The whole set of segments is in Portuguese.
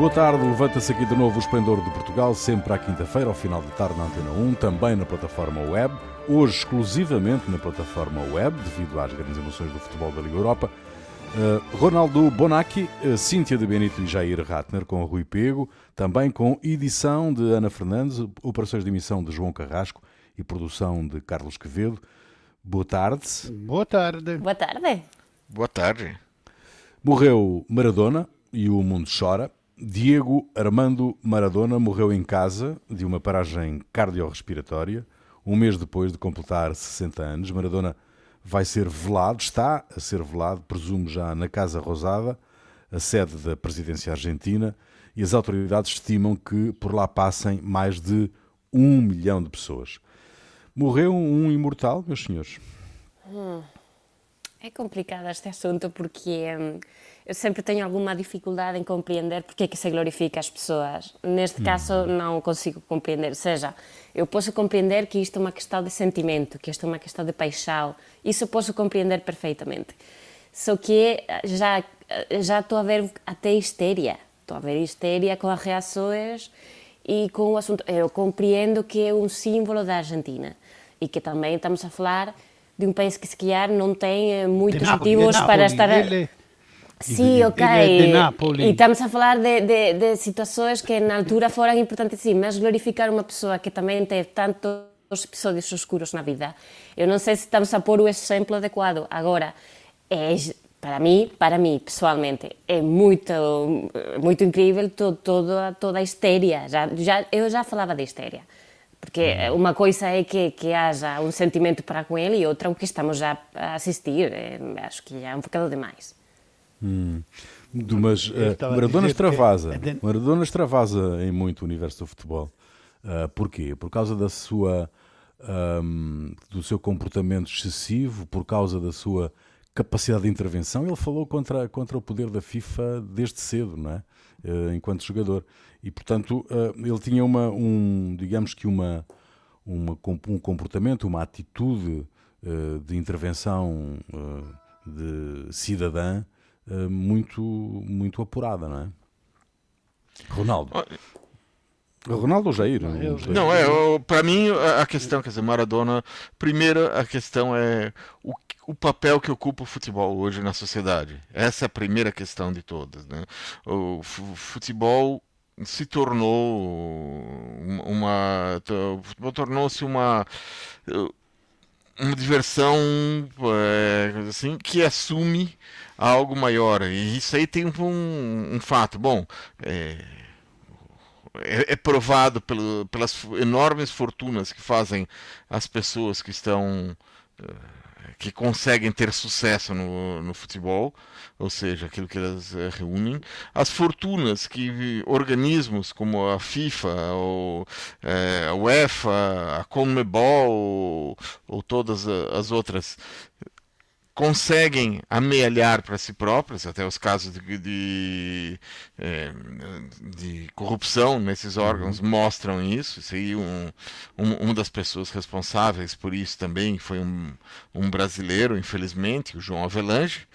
Boa tarde, levanta-se aqui de novo o Esplendor de Portugal, sempre à quinta-feira, ao final de tarde na Antena 1, também na plataforma web, hoje exclusivamente na plataforma web, devido às grandes emoções do futebol da Liga Europa. Uh, Ronaldo Bonacci, uh, Cíntia de Benito e Jair Ratner com Rui Pego, também com edição de Ana Fernandes, operações de emissão de João Carrasco e produção de Carlos Quevedo. Boa tarde. Boa tarde. Boa tarde. Boa tarde. Morreu Maradona e o mundo chora. Diego Armando Maradona morreu em casa de uma paragem cardiorrespiratória, um mês depois de completar 60 anos. Maradona vai ser velado, está a ser velado, presumo já na Casa Rosada, a sede da presidência argentina, e as autoridades estimam que por lá passem mais de um milhão de pessoas. Morreu um imortal, meus senhores? Hum. É complicado este assunto porque hum, eu sempre tenho alguma dificuldade em compreender porque é que se glorifica as pessoas. Neste caso, não consigo compreender. Ou seja, eu posso compreender que isto é uma questão de sentimento, que isto é uma questão de paixão. Isso posso compreender perfeitamente. Só que já, já estou a ver até histeria. Estou a ver histeria com as reações e com o assunto. Eu compreendo que é um símbolo da Argentina e que também estamos a falar de um país que se calhar não tem eh, muitos motivos para estar... ele- Sim, ok. De Napoli. E estamos a falar de, de, de situações que na altura foram importantes, sim, mas glorificar uma pessoa que também teve tantos episódios escuros na vida, eu não sei se estamos a pôr o exemplo adequado. Agora, é, para mim, para mim, pessoalmente, é muito, muito incrível to, toda, toda a histeria. Já, já, eu já falava de histeria. Porque uma coisa é que, que haja um sentimento para com ele e outra o que estamos já a assistir. É, acho que é um bocado demais. Do- Mas eh, estava a Maradona que- extravasa. de- Maradona extravasa em muito o universo do futebol. Ah, porquê? Por causa da sua, ahm, do seu comportamento excessivo, por causa da sua capacidade de intervenção. Ele falou contra, contra o poder da FIFA desde cedo, não é? Eh, enquanto jogador. E, portanto, ah, ele tinha uma, um, digamos que uma, uma, um comportamento, uma atitude eh, de intervenção eh, de cidadã eh, muito, muito apurada, não é? Ronaldo. Ronaldo ou Jair? dois. Não, é, pra mim a- questão, quer dizer, Maradona, primeiro a questão é o, o papel que ocupa o futebol hoje na sociedade. Essa é a primeira questão de todas, né? O fu- futebol se tornou um- uma, o futebol tornou-se uma uma diversão é, assim que assume algo maior. E isso aí tem um, um fato. Bom é, é, é provado pelo, pelas enormes fortunas que fazem as pessoas que estão eh, que conseguem ter sucesso no, no futebol, ou seja, aquilo que elas eh, reúnem, as fortunas que organismos como a FIFA, ou, eh, a UEFA, a CONMEBOL ou, ou todas as outras conseguem amealhar para si próprios, até os casos de, de, eh, de corrupção nesses órgãos mostram isso. Isso aí, um, um, uma das pessoas responsáveis por isso também foi um, um brasileiro, infelizmente, o João Avelange.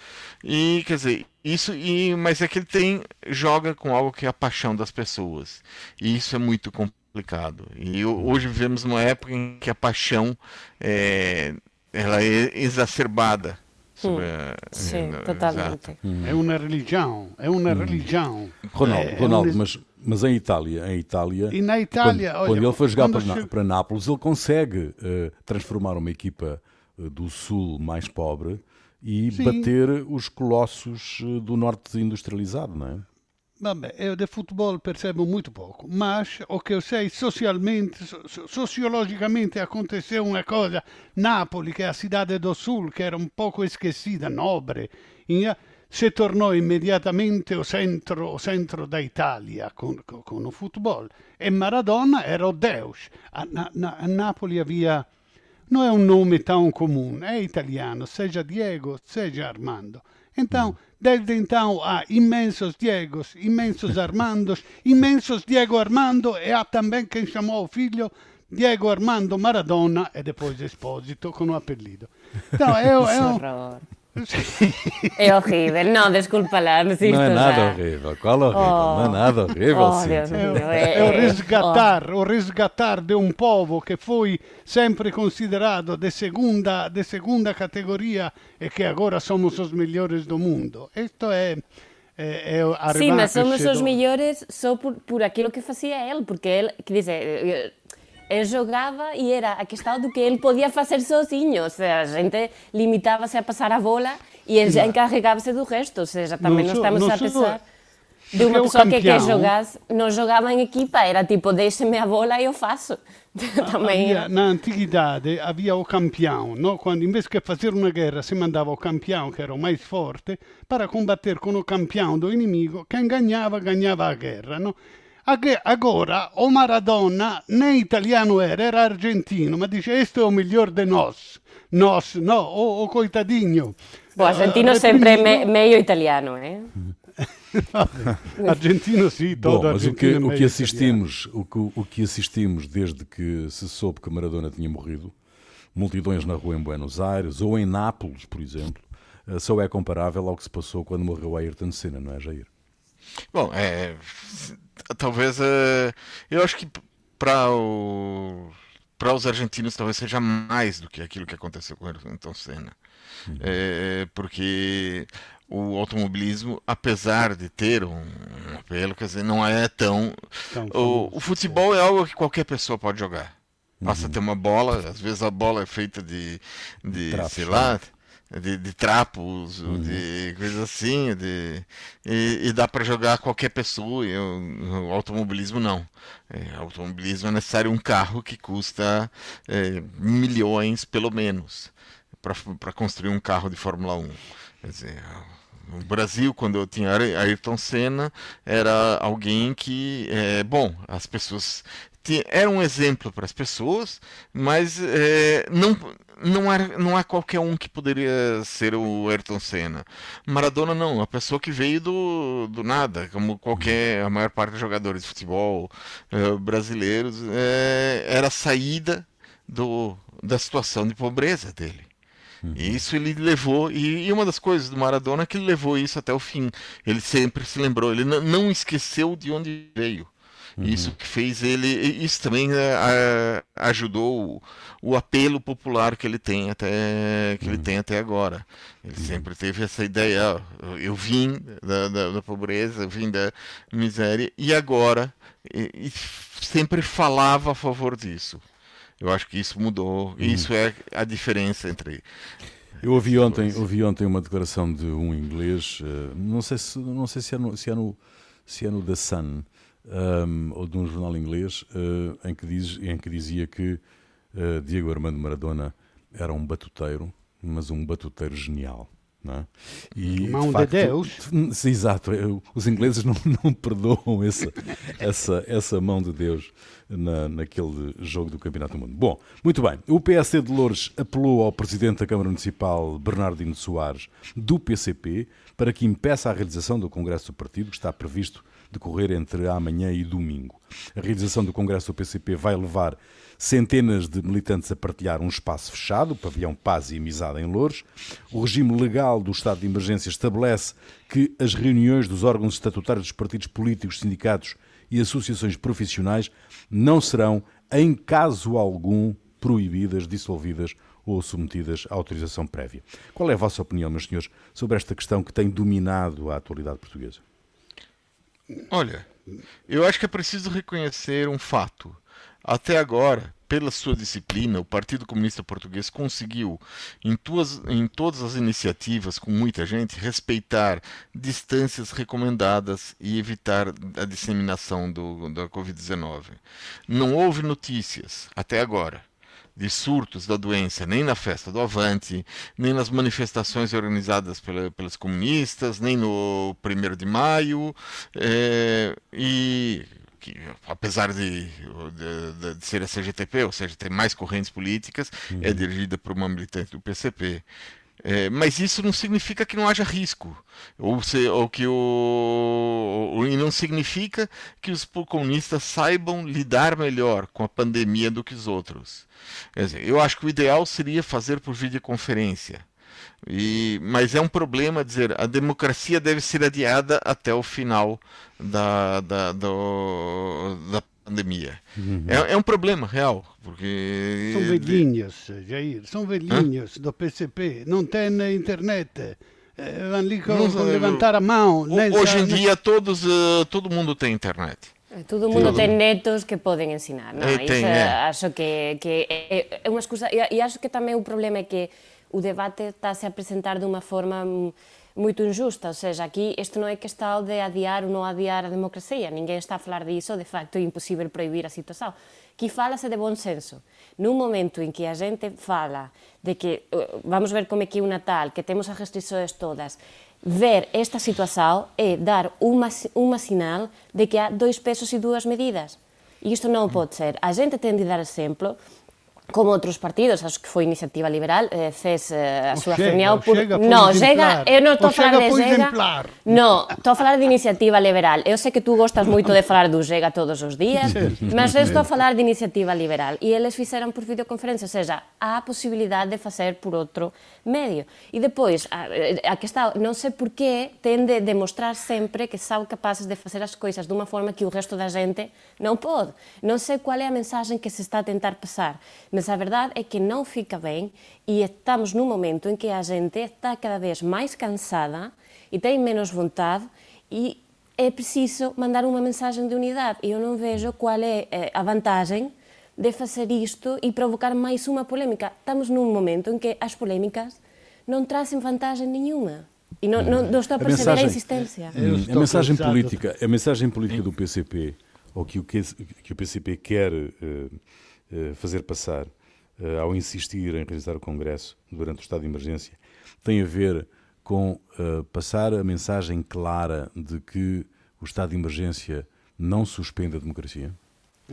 E, quer dizer, isso, e, mas é que ele tem, joga com algo que é a paixão das pessoas. E isso é muito complicado. E ho- hoje vivemos numa época em que a paixão é, ela é exacerbada. Sobre a- Sim, é, totalmente. exato. É uma religião, é uma religião. Ronaldo, É, Ronaldo é um- mas, mas em Itália, em Itália, E na Itália, quando, olha, quando ele foi jogar para, chega- para Nápoles, ele consegue eh, transformar uma equipa eh, do sul mais pobre e Sim. bater os colossos eh, do norte industrializado, não é? Vabbè, eu de futebol percebo muito pouco, mas o que eu sei socialmente, so- so- sociologicamente aconteceu uma coisa. Napoli, que é a cidade do sul, que era um pouco esquecida, nobre, se tornou imediatamente o centro, o centro da Itália con, con, con o futebol. E Maradona era o Deus. A, na, na- a Napoli havia... Não é um nome tão comum, é italiano, seja Diego, seja Armando. Então, desde então há imensos Diegos, imensos Armandos, imensos Diego Armando e há também quem chamou o filho Diego Armando Maradona e depois Esposito com o apelido. Então, é, é, um. É horrível. Não, desculpa lá, mas isto Não é nada já... horrível. Qual horrível? Não é nada horrível, Oh, sim. Deus É, é o resgatar, o resgatar de um povo que foi sempre considerado de segunda, de segunda categoria e que agora somos os melhores do mundo. Isto é, é, é Sim, mas somos os melhores só por, por aquilo que fazia ele, porque ele, quer dizer, ele jogava e era a questão do que ele podia fazer sozinho, ou seja, a gente limitava-se a passar a bola e ele encarregava-se do resto, ou seja, também Não não, estamos não a pensar de uma pessoa que quer campeão- jogar, não jogava em equipa, era tipo, deixe-me a bola e eu faço. também Havia, na antiguidade havia o campeão, no? quando em vez de fazer uma guerra se mandava o campeão, que era o mais forte, para combater com o campeão do inimigo, quem ganhava, ganhava a guerra. No? Agora, o Maradona nem italiano era, era argentino, mas dice, este é o melhor de nós. Nós, no, o, o coitadinho. O argentino Eh, sempre é me, meio italiano, eh? Argentino sim, todo Bom, mas o que, o que assistimos, o que, o que assistimos desde que se soube que Maradona tinha morrido, multidões na rua em Buenos Aires ou em Nápoles, por exemplo, eh, só é comparável ao que se passou quando morreu Ayrton Senna, não é, Jair? Bom, é, talvez é, eu acho que para o para os argentinos talvez seja mais do que aquilo que aconteceu com o Ayrton Senna, É, porque o automobilismo, apesar de ter um, um apelo, quer dizer, não é tão Tão o, o futebol é algo que qualquer pessoa pode jogar. Basta ter uma bola, às vezes a bola é feita de, de sei lá, de, de trapos, ou de coisas assim, de, e, e dá para jogar qualquer pessoa. E o, automobilismo não. É, automobilismo é necessário um carro que custa é, milhões, pelo menos, para construir um carro de Fórmula 1. Quer dizer, no Brasil, quando eu tinha Ay- Ayrton Senna, era alguém que, é, bom, as pessoas era um exemplo para as pessoas, mas é, não não era não é qualquer um que poderia ser o Ayrton Senna. Maradona não, a pessoa que veio do, do nada, como qualquer a maior parte dos jogadores de futebol eh, brasileiros, eh, era a saída do, da situação de pobreza dele. E isso ele levou, e, uma das coisas do Maradona é que ele levou isso até o fim. Ele sempre se lembrou, ele não esqueceu de onde veio. Isso que fez ele, isso também eh, a- ajudou o, o apelo popular que ele tem até que ele tem até agora. Ele sempre teve essa ideia, ó, eu vim da, da, da pobreza, eu vim da miséria e agora e, e sempre falava a favor disso. Eu acho que isso mudou. e Isso é a diferença entre Eu ouvi ontem, ouvi ontem uma declaração de um inglês, eh, não sei se, não sei se, é, no, se, é, no, se é no The Sun ehm, ou de um jornal inglês, eh, em, que diz, em que dizia que eh, Diego Armando Maradona era um batuteiro, mas um batuteiro genial. Não é? E, Mão de facto, Deus. Sim, exato. Os ingleses não, não perdoam essa, essa, essa mão de Deus na, naquele jogo do Campeonato do Mundo. Bom, muito bem. O PSD de Lourdes apelou ao Presidente da Câmara Municipal, Bernardino Soares, do PCP, para que impeça a realização do Congresso do Partido, que está previsto decorrer entre amanhã e domingo. A realização do Congresso do PCP vai levar centenas de militantes a partilhar um espaço fechado, o pavilhão Paz e Amizade em Louros. O regime legal do estado de emergência estabelece que as reuniões dos órgãos estatutários dos partidos políticos, sindicatos e associações profissionais não serão, em caso algum, proibidas, dissolvidas ou submetidas à autorização prévia. Qual é a vossa opinião, meus senhores, sobre esta questão que tem dominado a atualidade portuguesa? Olha, eu acho que é preciso reconhecer um fato. Até agora, pela sua disciplina, o Partido Comunista Português conseguiu, em, tuas, em todas as iniciativas com muita gente, respeitar distâncias recomendadas e evitar a disseminação do, da Covid-19. Não houve notícias, até agora, de surtos da doença, nem na festa do Avante, nem nas manifestações organizadas pela, pelas comunistas, nem no 1 de maio, é, e que, apesar de, de, de, ser a CGTP, ou seja, ter mais correntes políticas, uhum. é dirigida por uma militante do PCP. É, mas isso não significa que não haja risco, ou, se, ou que o, e não significa que os comunistas saibam lidar melhor com a pandemia do que os outros. Dizer, eu acho que o ideal seria fazer por videoconferência. E, mas é um problema dizer a democracia deve ser adiada até o final da, da, do, da pandemia. Uhum. É, é, um problema real. Porque... São velhinhos, Jair, são velhinhos Hã? do PCP, não tem internet. Eh, vão ali com, com levantar a mão. Hoje em dia todos, uh, todo mundo tem internet. Eh, todo mundo Todo. tem netos que podem ensinar. Não? Tem, é. Acho que, que é, é uma excusa. E, e acho que também o problema é que o debate está-se a apresentar de uma forma muito injusta, ou seja, aqui isto não é questão de adiar ou não adiar a democracia, ninguém está a falar disso, de facto é impossível proibir a situação. Aqui fala-se de bom senso. Num momento em que a gente fala de que, eh, vamos ver como é que é o Natal, que temos as restrições todas, ver esta situação é dar uma, uma sinal de que há dois pesos e duas medidas. E isto não pode ser. A gente tem de dar exemplo como outros partidos, acho que foi Iniciativa Liberal, eh, fez eh, a súa reunión por... no, Chega, eu non estou a falar de Chega. No, estou a falar de Iniciativa Liberal. Eu sei que tú gostas moito de falar do Chega todos os días, mas eu estou a falar de Iniciativa Liberal e eles fixeron por videoconferencia, ou seja, há a posibilidade de facer por outro medio. E depois, a, a que está, non sei por que ten de demostrar sempre que são capaces de facer as coisas de unha forma que o resto da gente non pode. Non sei qual é a mensaxe que se está a tentar pasar Mas a verdade é que não fica bem e estamos num momento em que a gente está cada vez mais cansada e tem menos vontade e é preciso mandar uma mensagem de unidade. E eu não vejo qual é eh, a vantagem de fazer isto e provocar mais uma polêmica. Estamos num momento em que as polêmicas não trazem vantagem nenhuma. E não, não, não estou a perceber a, mensagem, a insistência. A mensagem política, a mensagem política do PCP, ou que o, que, que o PCP quer uh, fazer passar eh, ao insistir em realizar o Congresso durante o estado de emergência tem a ver com uh, passar a mensagem clara de que o estado de emergência não suspende a democracia?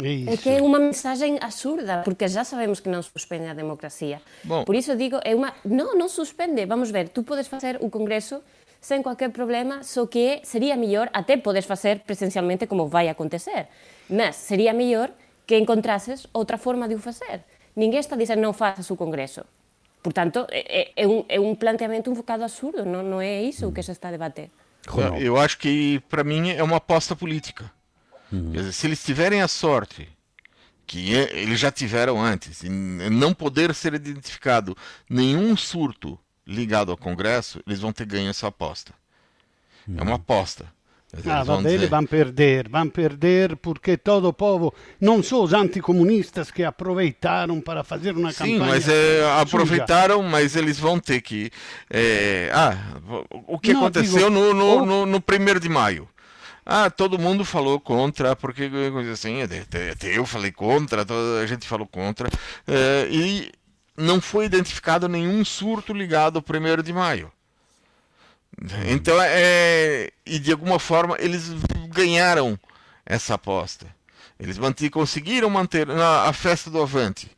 É, é que é uma mensagem absurda, porque já sabemos que não suspende a democracia. Bom. Por isso digo, é uma não, não suspende. Vamos ver, tu podes fazer o Congresso sem qualquer problema, só que seria melhor, até podes fazer presencialmente como vai acontecer, mas seria melhor que encontrasses outra forma de o fazer. Ninguém está a dizer não faças o Congresso. Portanto, é, é, um, é um planteamento um bocado absurdo, não, não é isso o que se está a debater. Eu acho que, para mim, é uma aposta política. Uhum. Dizer, se eles tiverem a sorte, que é, eles já tiveram antes, e não poder ser identificado nenhum surto ligado ao Congresso, eles vão ter ganho essa aposta. Uhum. É uma aposta. Ah, va bene, van perder, van perder porque todo povo, não só os anticomunistas que aproveitaram para fazer uma Sim, campanha. Sim, mas é, aproveitaram, mas eles vão ter que. É, ah, o que não, aconteceu digo, no, no, no, no primeiro de maio? Ah, todo mundo falou contra, porque assim, até, até eu falei contra, toda a gente falou contra, é, e não foi identificado nenhum surto ligado ao primeiro de maio. Então, é, e de alguma forma, eles ganharam essa aposta. Eles conseguiram manter na, a festa do Avante.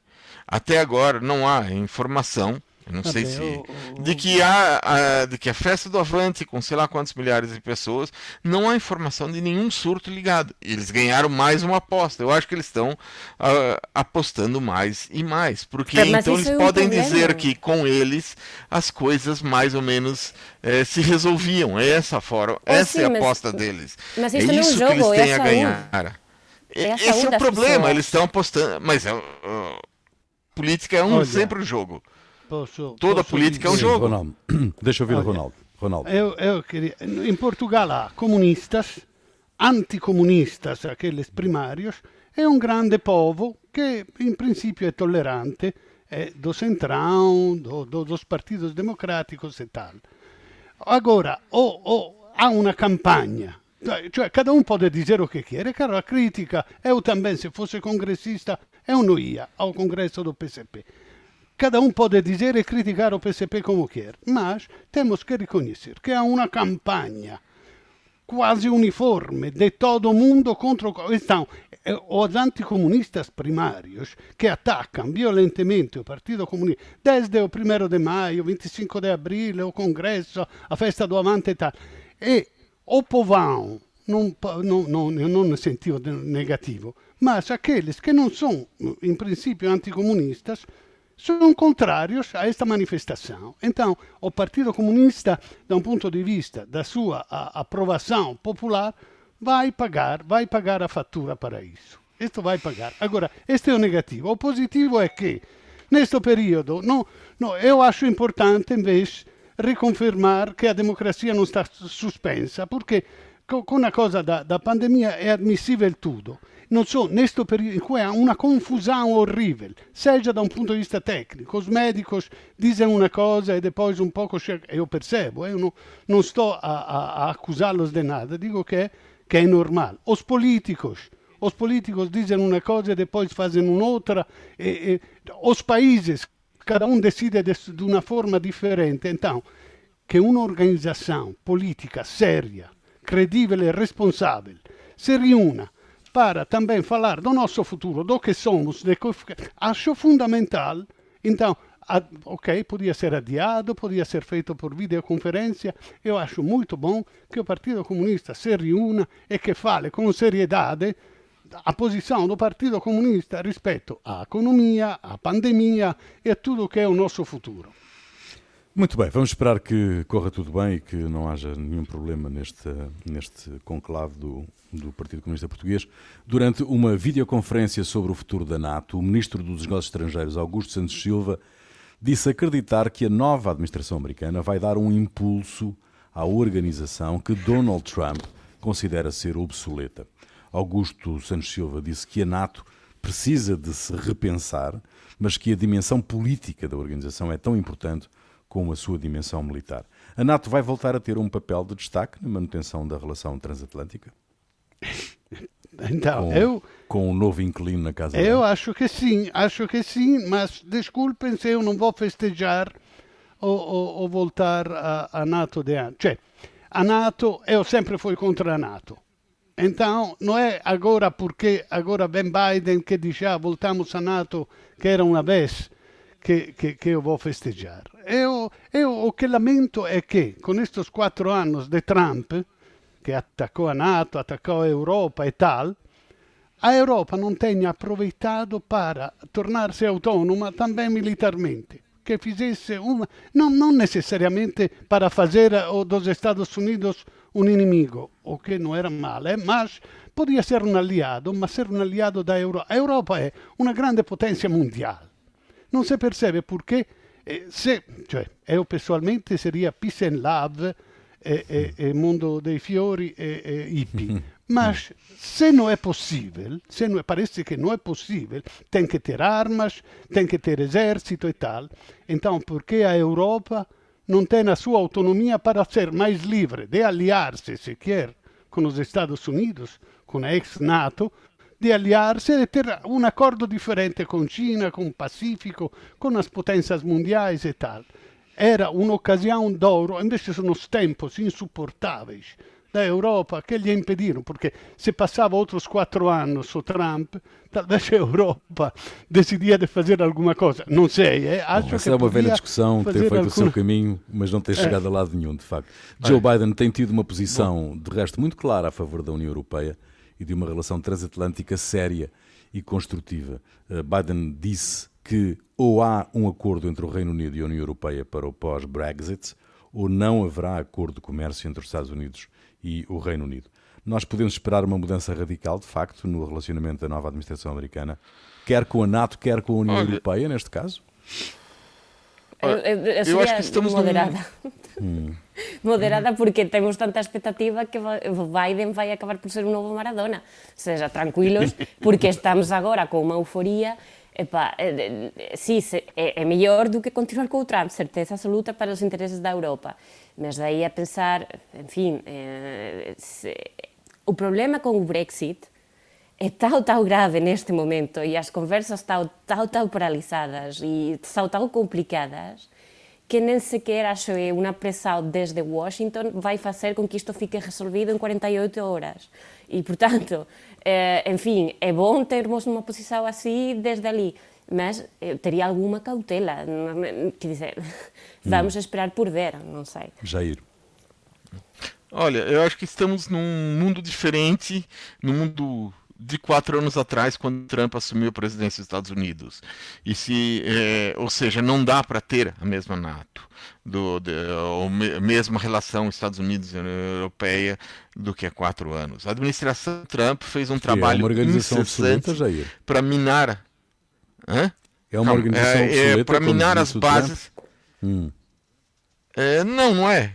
Até agora não há informação eu não sei se. O, de, que há, a, de que a festa do Avante, com sei lá quantos milhares de pessoas, não há informação de nenhum surto ligado. Eles ganharam mais uma aposta. Eu acho que eles estão uh, apostando mais e mais. Porque é, então eles é um podem problema. dizer que com eles as coisas mais ou menos eh, se resolviam. É essa forma, essa sim, é a aposta mas, deles. Mas isso é isso jogo, que eles têm a ganhar. É Esse é o problema, pessoas. eles estão apostando. Mas uh, política é um Olha. sempre o jogo. Posso, Toda posso política dizer. é um jogo. Ronaldo. Deixa eu ouvir o Ronaldo. Ronaldo. Eu, eu queria, em Portugal há comunistas, anticomunistas, aqueles primários, e um grande povo que, em princípio, é tolerante é do centrão, do, do, dos partidos democráticos e tal. Agora, ou, ou há uma campanha cioè cada um pode dizer o que quer, cara, a crítica, eu também, se fosse congressista, eu não ia ao congresso do PCP. Cada um pode dizer e criticar o PCP como quer, mas temos que reconhecer que há uma campanha quase uniforme de todo mundo contra. Então, os anticomunistas primários que atacam violentemente o Partido Comunista desde o 1 de maio, 25 de abril, o Congresso, a festa do Amante e tal. E o povão, não, não, não, não no negativo, mas aqueles que não são, em princípio, anticomunistas, são contrários a esta manifestação. Então, o Partido Comunista, da um ponto de vista da sua aprovação popular, vai pagar, vai pagar a fatura para isso. Isto vai pagar. Agora, este é o negativo. O positivo é que, neste período, não, não, eu acho importante, invece, riconfermar che la democrazia non sta suspensa, perché con la cosa da, da pandemia è ammissibile tutto. Non so, questo periodo in cui ha una confusione orribile, sia da un punto di vista tecnico, i medici dicono una cosa e poi un poco, e io percebo, eh, non, non sto a, a, a accusarlos di nada, dico che, che è normale. Os políticos, os políticos dicono una cosa e poi fanno un'altra, e, e, os países cada um decide de, de uma forma diferente. Então, que uma organização política séria, credível e responsável se reúna para também falar do nosso futuro, do que somos, de, acho fundamental. Então, ok, podia ser adiado, podia ser feito por videoconferência. Eu acho muito bom que o Partido Comunista se reúna e que fale com seriedade a posição do Partido Comunista respeito à economia, à pandemia e a tudo que é o nosso futuro. Muito bem, vamos esperar que corra tudo bem e que não haja nenhum problema neste, neste conclave do, do Partido Comunista Português. Durante uma videoconferência sobre o futuro da NATO, o Ministro dos Negócios Estrangeiros, Augusto Santos Silva, disse acreditar que a nova administração americana vai dar um impulso à organização que Donald Trump considera ser obsoleta. Augusto Santos Silva disse que a NATO precisa de se repensar, mas que a dimensão política da organização é tão importante como a sua dimensão militar. A NATO vai voltar a ter um papel de destaque na manutenção da relação transatlântica? Então, com, eu. Com um novo inquilino na casa Eu dela. acho que sim, acho que sim, mas desculpem se eu não vou festejar ou, ou, ou voltar à NATO de antes. Cioè, a NATO, eu sempre fui contra a NATO. Então, não é agora porque agora vem Biden que diz ah, voltamos a NATO, que era uma vez, que, que, que eu vou festejar. Eu, eu o que lamento é que, com estes quatro anos de Trump, que atacou a NATO, atacou a Europa e tal, a Europa não tenha aproveitado para tornar-se autônoma também militarmente. Que fizesse uma. Não, não necessariamente para fazer dos Estados Unidos un inimigo, o che non era male, ma podia essere un alleato, ma ser un alleato da Europa. Europa è una grande potenza mondiale. Non si percebe perché eh, se, cioè, io personalmente seria peace and love e, e, e mondo dei fiori e, e hippie. Ma se non è possibile, se non parece che non è possibile, tem que ter armas, tem que ter exército e tal. Então, perché a Europa não tem a sua autonomia para ser mais livre de aliar-se, se quer, com os Estados Unidos, com a ex-NATO, de aliar-se e ter um acordo diferente com China, com o Pacífico, com as potências mundiais e tal. Era un'occasione d'oro, invece sono tempos insuportáveis da Europa che gli impediram, porque se passava outros quatro anos o Trump, talvez a Europa decidia de fazer alguma coisa. Não sei, é? acho Bom, essa é uma velha discussão, ter feito alguma... o seu caminho, mas não ter é. chegado é. a lado nenhum, de facto. Joe Biden tem tido uma posição, Bom. de resto, muito clara a favor da União Europeia e de uma relação transatlântica séria e construtiva. Uh, Biden disse que ou há um acordo entre o Reino Unido e a União Europeia para o pós-Brexit, ou não haverá acordo de comércio entre os Estados Unidos e o Reino Unido. Nós podemos esperar uma mudança radical, de facto, no relacionamento da nova administração americana, quer com a NATO, quer com a União Olha, Europeia, neste caso? Eu, eu, eu, eu acho que estamos moderada. Num... moderada porque temos tanta expectativa que Biden vai acabar por ser um novo Maradona. Seja, tranquilos, porque estamos agora com uma euforia Epá, sí, é, é mellor do que continuar co Trump, certeza absoluta para os intereses da Europa. Mas daí a pensar, en fin, eh, se, o problema con o Brexit é tão, tão grave neste momento e as conversas estão tão, tão paralisadas e são tão complicadas que nem sequer acho que uma pressão desde Washington vai fazer com que isto fique resolvido em 48 horas. E, portanto, eh, enfim, é bom termos uma posição assim desde ali, mas eh, teria alguma cautela. Quer dizer, vamos hum. esperar por ver, não sei. Jair. Olha, eu acho que estamos num mundo diferente, num mundo de quatro anos atrás, quando Trump assumiu a presidência dos Estados Unidos. E se, é, ou seja, não dá para ter a mesma NATO, do, de, a mesma relação Estados Unidos e Europeia do que há quatro anos. A administração Trump fez um trabalho é incessante para minar. Hã? É uma organização é, é para minar as bases. Hum. É, não, não é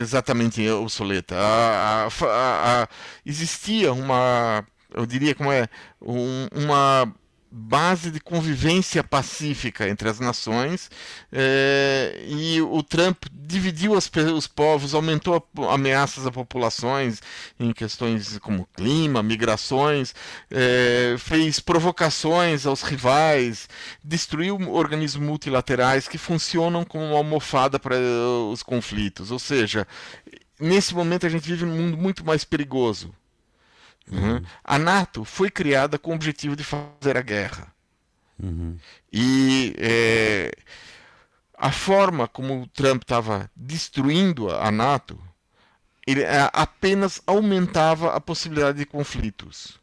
exatamente obsoleta. A, a, a, existia uma, eu diria como é, um, uma base de convivência pacífica entre as nações é, e o Trump dividiu as, os povos, aumentou ameaças a populações em questões como clima, migrações, é, fez provocações aos rivais, destruiu organismos multilaterais que funcionam como uma almofada para os conflitos. Ou seja, nesse momento a gente vive num mundo muito mais perigoso Uhum. A NATO foi criada com o objetivo de fazer a guerra. Uhum. E é, a forma como o Trump estava destruindo a NATO ele é, apenas aumentava a possibilidade de conflitos.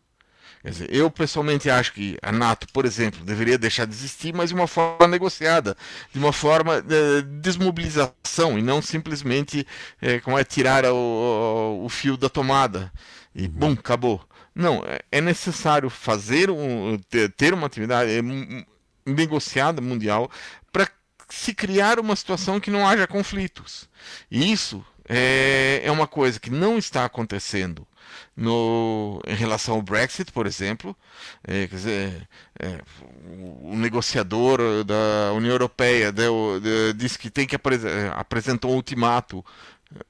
Dizer, eu pessoalmente acho que a NATO, por exemplo, deveria deixar de existir, mas de uma forma negociada, de uma forma de desmobilização e não simplesmente é, como é tirar o, o, o fio da tomada e bum, acabou. Não, é, é necessário fazer um, ter uma atividade é, negociada mundial para se criar uma situação que não haja conflitos. E isso é, é uma coisa que não está acontecendo no, em relação ao Brexit, por exemplo. É, quer dizer, é, o negociador da União Europeia deu, de, disse que tem que apres, apresentou um ultimato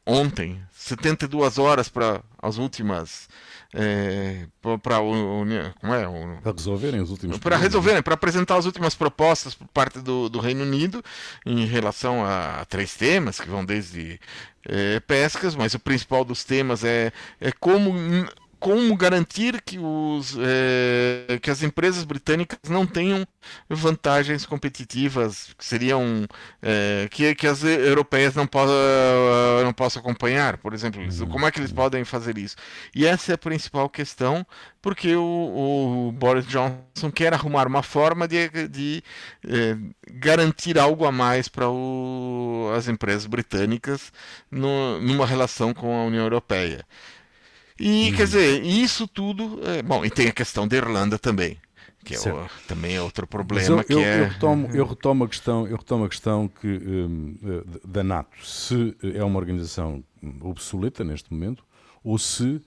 ontem, 72 horas para as últimas é, para é? para resolverem os últimos para resolverem para apresentar as últimas propostas por parte do, do Reino Unido em relação a, a três temas que vão desde é, pescas mas o principal dos temas é, é como como garantir que, os, é, que as empresas britânicas não tenham vantagens competitivas que seriam é, que, que as europeias não, possam não possam acompanhar, por exemplo. Uhum. Como é que eles podem fazer isso? E essa é a principal questão, porque o, o Boris Johnson quer arrumar uma forma de, de é, garantir algo a mais para as empresas britânicas no, numa relação com a União Europeia. E quer dizer, isso tudo. É, bom, e tem a questão da Irlanda também. Que é o, também é outro problema. Eu, que eu, é... eu, retomo, eu, retomo a questão, eu retomo a questão que, um, eh, da NATO, se é uma organização obsoleta neste momento, ou se uh,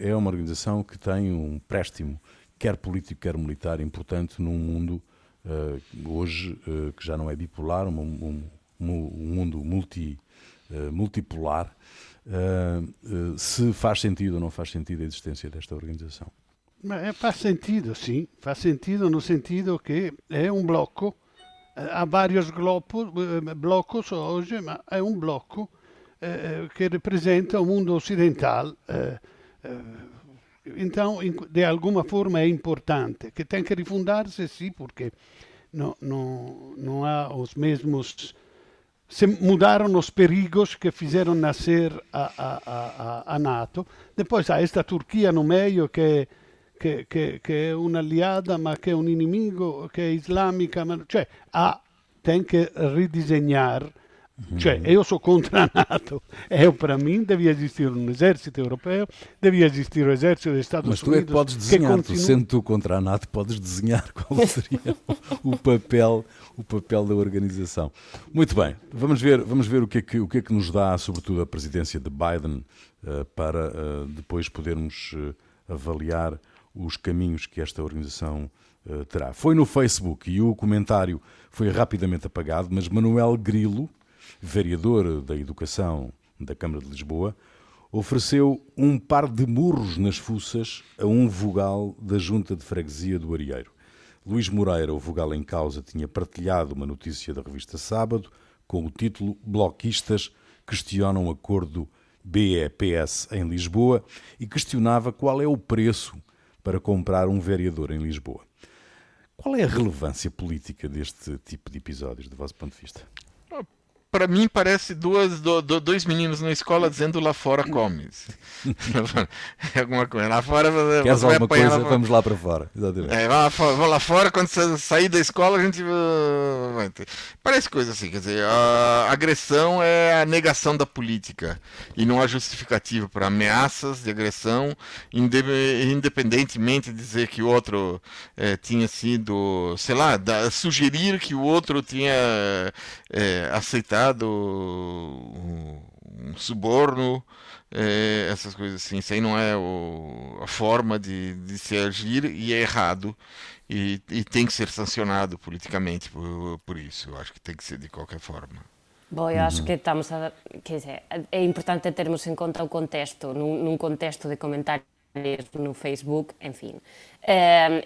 é uma organização que tem um préstimo, quer político, quer militar, importante num mundo uh, hoje uh, que já não é bipolar, um, um, um mundo multi, multipolar uh, se faz sentido ou não faz sentido a existência desta organização. Mas faz sentido, sim, faz sentido no sentido que é um bloco, há vários blocos hoje, mas é um bloco que representa o mundo ocidental. Então, de alguma forma é importante, que tem que rifundar-se, sim, porque não, não, não há os mesmos se mudaram os perigos que fizeram nascer a, a, a, a NATO. Depois há esta Turquia no meio que, que, que, que, é uma aliada, mas que é um inimigo, que é islâmica. Mas, cioè, há, tem que ridisegnare cioè, io sono contro la Nato. Eu, para mim, devia existir um exército europeu, devia existir o um exército dos Estados Mas Unidos. Mas tu é que podes desenhar, que continua... tu, sendo tu contra a NATO, podes desenhar qual seria o papel o papel da organização. Muito bem, vamos ver, vamos ver o, que é que, o que é que nos dá, sobretudo, a presidência de Biden uh, para uh, depois podermos uh, avaliar os caminhos que esta organização terá. Foi no Facebook e o comentário foi rapidamente apagado, mas Manuel Grilo, vereador da Educação da Câmara de Lisboa, ofereceu um par de murros nas fuças a um vogal da Junta de Freguesia do Arieiro. Luís Moreira, o vogal em causa, tinha partilhado uma notícia da revista Sábado com o título Bloquistas questionam acordo BEPS em Lisboa e questionava qual é o preço para comprar um vereador em Lisboa. Qual é a relevância política deste tipo de episódios, do vosso ponto de vista? Para mim parece duas, do, do, dois meninos na escola dizendo lá fora comes. alguma coisa. Lá fora Queres alguma coisa? Lá vamos lá para fora. Exatamente. É, vamos lá fora, quando você sair da escola, a gente ter. Parece coisa assim, quer dizer, a agressão é a negação da política e não há justificativa para ameaças de agressão, independentemente de dizer que o outro é, tinha sido, sei lá, da, sugerir que o outro tinha é, aceitado um suborno, é, essas coisas assim. Isso aí não é o, a forma de, de se agir e é errado. E, e tem que ser sancionado politicamente por, por isso. Eu acho que tem que ser de qualquer forma. Bom, eu acho que estamos a, quer dizer, é importante termos em conta o contexto, num, num contexto de comentários no Facebook, enfim.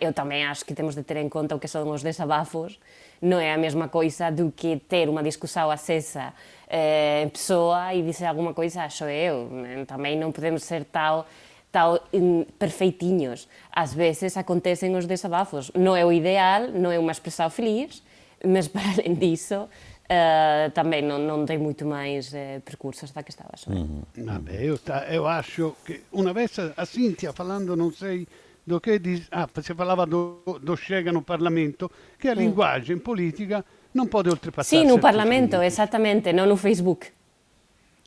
Eu também acho que temos de ter em conta o que são os desabafos, não é a mesma coisa do que ter uma discussão acesa eh, em pessoa e dizer alguma coisa, acho eu. Também não podemos ser tal tal perfeitinhos. Às vezes acontecem os desabafos. Não é o ideal, não é uma expressão feliz, mas para além disso, Uh, também não, não tem muito mais uh, percursos da que estava uhum. Vabbè, eu, eu acho que uma vez a Cintia falando, não sei do que diz, ah, você falava do, do chega no Parlamento, que a mm. linguagem política não pode ultrapassar. Sim, no Parlamento, exatamente, não no Facebook.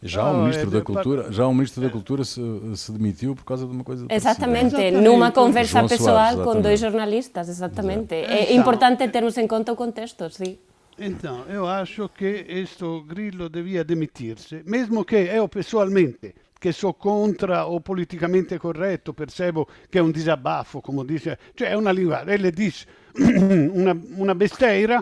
Já o oh, ministro é, da Cultura, já o ministro da Cultura se, se, demitiu por causa de uma coisa. Exatamente, exatamente. numa conversa João pessoal Soares, com dois jornalistas, exatamente. Exato. É então, importante termos em conta o contexto, sim. Então, eu acho que este Grillo devia demitir-se, mesmo que eu pessoalmente, che so contra o politicamente corretto, percebo che è un disabaffo, come dice, cioè è una lingua, lei le dice una, una besteira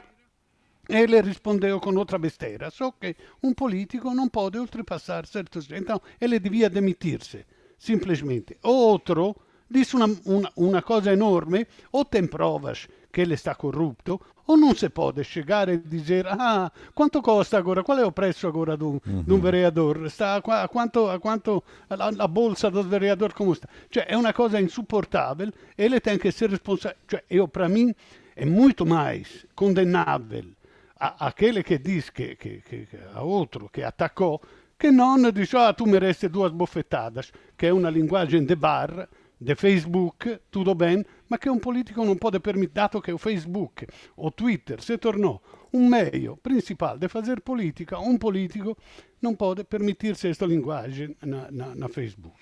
e le rispondeu con outra besteira. So che un politico non può oltrepassar certos... Então, ele devia demitir-se, simplesmente. Outro disse una, una, una cosa enorme, ou tem provas che ele está corrupto, ou não se pode chegar e dizer ah, quanto costa agora, qual é o preço agora de um, uhum. de um vereador, está a, a quanto, a quanto a, a, bolsa do vereador como está. Cioè é uma coisa insuportável, ele tem que ser responsável, cioè eu para mim é muito mais condenável a, aquele que diz que, que, que, a outro que atacou, che non dice ah tu meresti due bofettadas, che è una linguagem de bar, de Facebook, tudo bem, ma che un politico non può permettere, dato che o Facebook o Twitter se tornou um meio principal de fazer política, um político não pode permitir-se esta linguagem na, na, na, Facebook.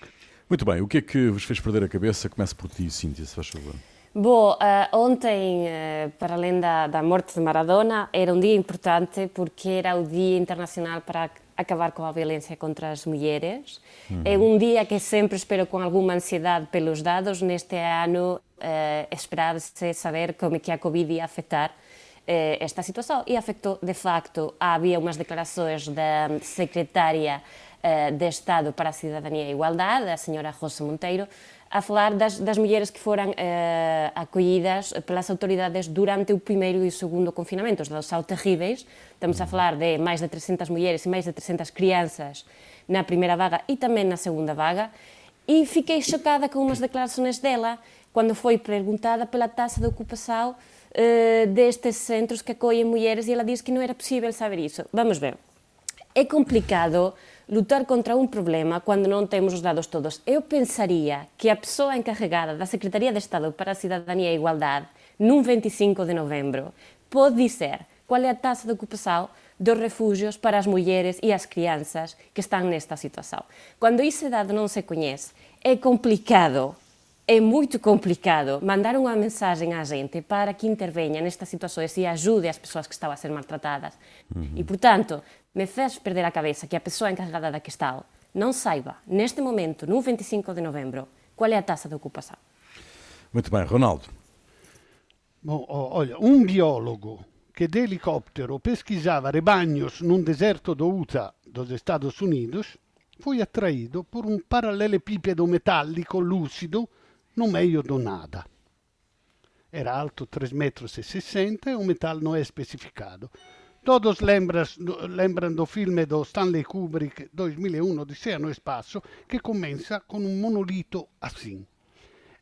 Muito bem, o que é que vos fez perder a cabeça? Começa por ti, Cíntia, se faz favor. Bom, uh, ontem, uh, para além da, da morte de Maradona, era um dia importante porque era o Dia Internacional para acabar com a violência contra as mulheres. Uhum. É um dia que sempre espero com alguma ansiedade pelos dados. Neste ano, eh, esperava-se saber como é que a Covid ia afetar eh, esta situação. E afetou, de facto. Havia umas declarações da secretária eh, de Estado para a Cidadania e a Igualdade, a senhora Rosa Monteiro, a falar das, das mulheres que foram eh, acolhidas pelas autoridades durante o primeiro e o segundo confinamento. Os dados são terríveis. Estamos a falar de mais de 300 mulheres e mais de 300 crianças na primeira vaga e também na segunda vaga. E fiquei chocada com umas declarações dela quando foi perguntada pela taxa de ocupação uh, destes centros que acolhem mulheres e ela disse que não era possível saber isso. Vamos ver. É complicado lutar contra um problema quando não temos os dados todos. Eu pensaria que a pessoa encarregada da Secretaria de Estado para a Cidadania e a Igualdade, num 25 de novembro, pode dizer qual é a taxa de ocupação dos refúgios para as mulheres e as crianças que estão nesta situação. Quando esse dado não se conhece, é complicado é muito complicado mandar uma mensagem à gente para que intervenha nestas situações e ajude as pessoas que estão a ser maltratadas. Uhum. E, portanto, me fez perder a cabeça que a pessoa encarregada da questão não saiba, neste momento, no 25 de novembro, qual é a taxa de ocupação. Muito bem, Ronaldo. Bom, olha, um biólogo que de helicóptero pesquisava rebanhos num deserto do Utah dos Estados Unidos foi atraído por um paralelepípedo metálico lúcido no meio do nada. Era alto 3,60 metros e o metal não é especificado. Todos lembram do filme do Stanley Kubrick 2001 Odissea no Espaço, que começa com um monolito assim,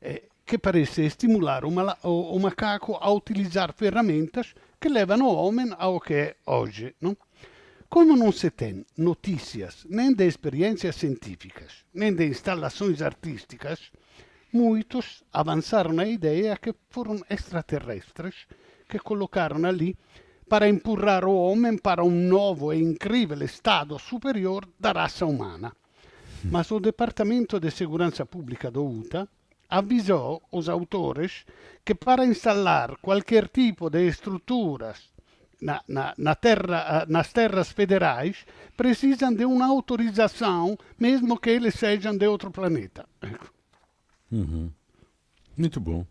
eh, que parece estimular o, macaco a utilizar ferramentas que levam o homem ao que é hoje. Como não se tem notícias nem de experiências científicas, nem de instalações artísticas, muitos avançaram a ideia que foram extraterrestres que colocaram ali para empurrar o homem para um novo e incrível estado superior da raça humana. Mas o Departamento de Segurança Pública do UTA avisou os autores que para instalar qualquer tipo de estruturas na, na, na terra, nas terras federais precisam de uma autorização, mesmo que eles sejam de outro planeta. Uhum. Muito bom.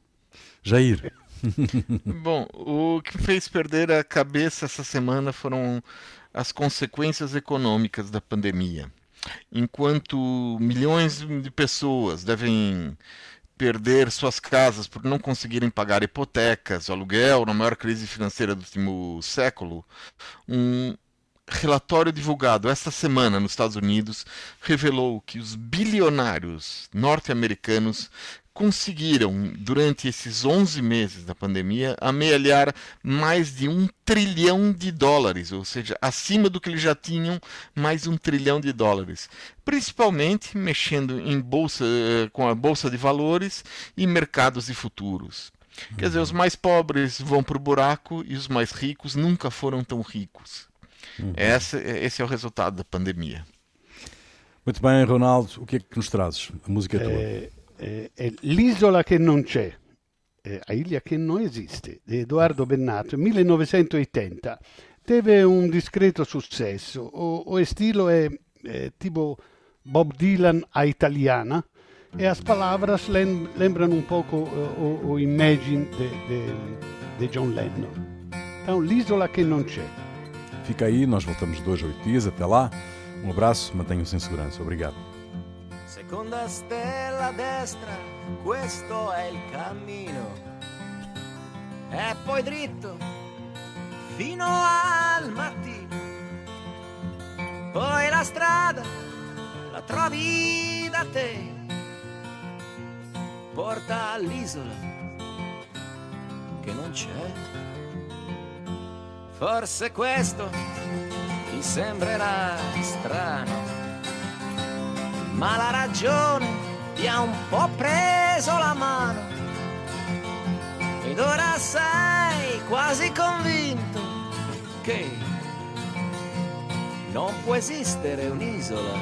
Jair. Bom, o que fez perder a cabeça essa semana foram as consequências econômicas da pandemia. Enquanto milhões de pessoas devem perder suas casas por não conseguirem pagar hipotecas, aluguel, na maior crise financeira do último século, um relatório divulgado esta semana nos Estados Unidos revelou que os bilionários norte-americanos conseguiram, durante esses 11 meses da pandemia, amealhar mais de um trilhão de dólares, ou seja, acima do que eles já tinham, mais um trilhão de dólares. Principalmente mexendo em bolsa, eh, com a bolsa de valores e mercados de futuros. Quer dizer, os mais pobres vão para o buraco e os mais ricos nunca foram tão ricos. Uhum. Esse, esse é o resultado da pandemia. Muito bem, Ronaldo, o que é que nos trazes? A música é tua. É eh, è L'isola che non c'è, eh, a ilha che non esiste, di Edoardo Bennato, 1980. Teve un discreto successo. O, o estilo è, è tipo Bob Dylan a italiana e as palavras lem, lembrano um pouco uh, o, o Imagine de, John Lennon. Então, l'isola che non c'è. Fica aí, nós voltamos dois a oito dias. Até lá. Um abraço, mantenham-se em segurança. Obrigado. seconda stella destra, questo è il cammino. E poi dritto fino al mattino. Poi la strada la trovi da te, porta all'isola che non c'è. Forse questo ti sembrerà strano ma la ragione ti ha un po' preso la mano ed ora sei quasi convinto che non può esistere un'isola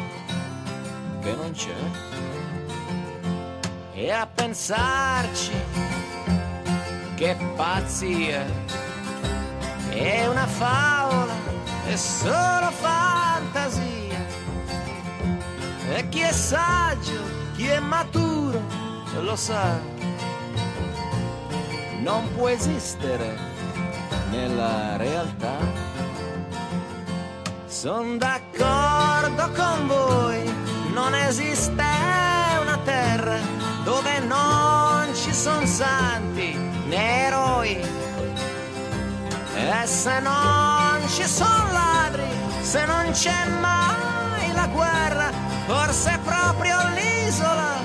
che non c'è. E a pensarci, che pazzia, è una favola, è solo fantasia e chi è saggio, chi è maturo, lo sa. Non può esistere nella realtà. Sono d'accordo con voi, non esiste una terra dove non ci sono santi né eroi. E se non ci sono ladri, se non c'è mai la guerra, forse è proprio l'isola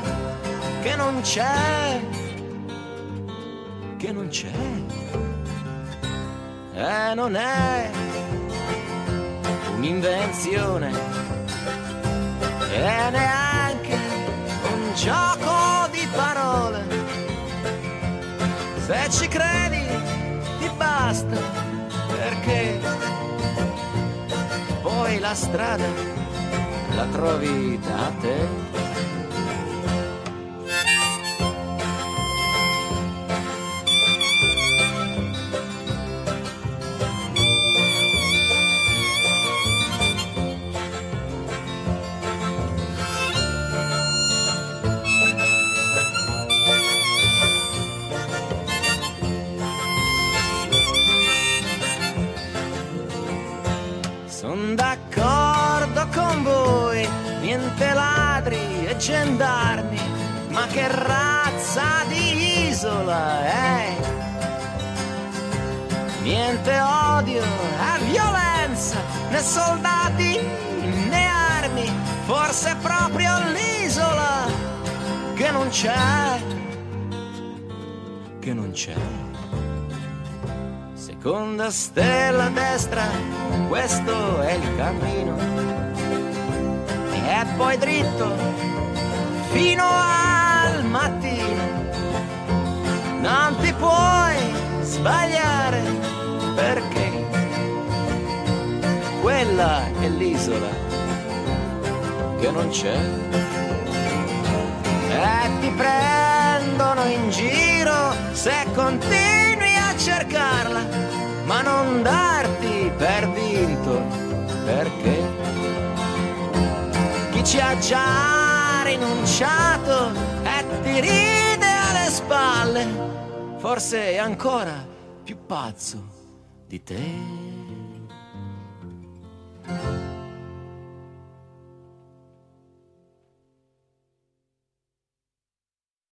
che non c'è, che non c'è, e non è un'invenzione e neanche un gioco di parole. Se ci credi basta perché poi la strada la trovi da te gendarmi, ma che razza di isola è? Niente odio e violenza, né soldati né armi, forse proprio l'isola che non c'è, che non c'è. con la stella a destra, questo è il cammino. E poi dritto fino al mattino. Non ti puoi sbagliare perché quella è l'isola che non c'è. E ti prendono in giro se continui a cercarla, ma non darti per vinto perché chi ci ha già rinunciato e ti ride alle spalle, forse è ancora più pazzo di te.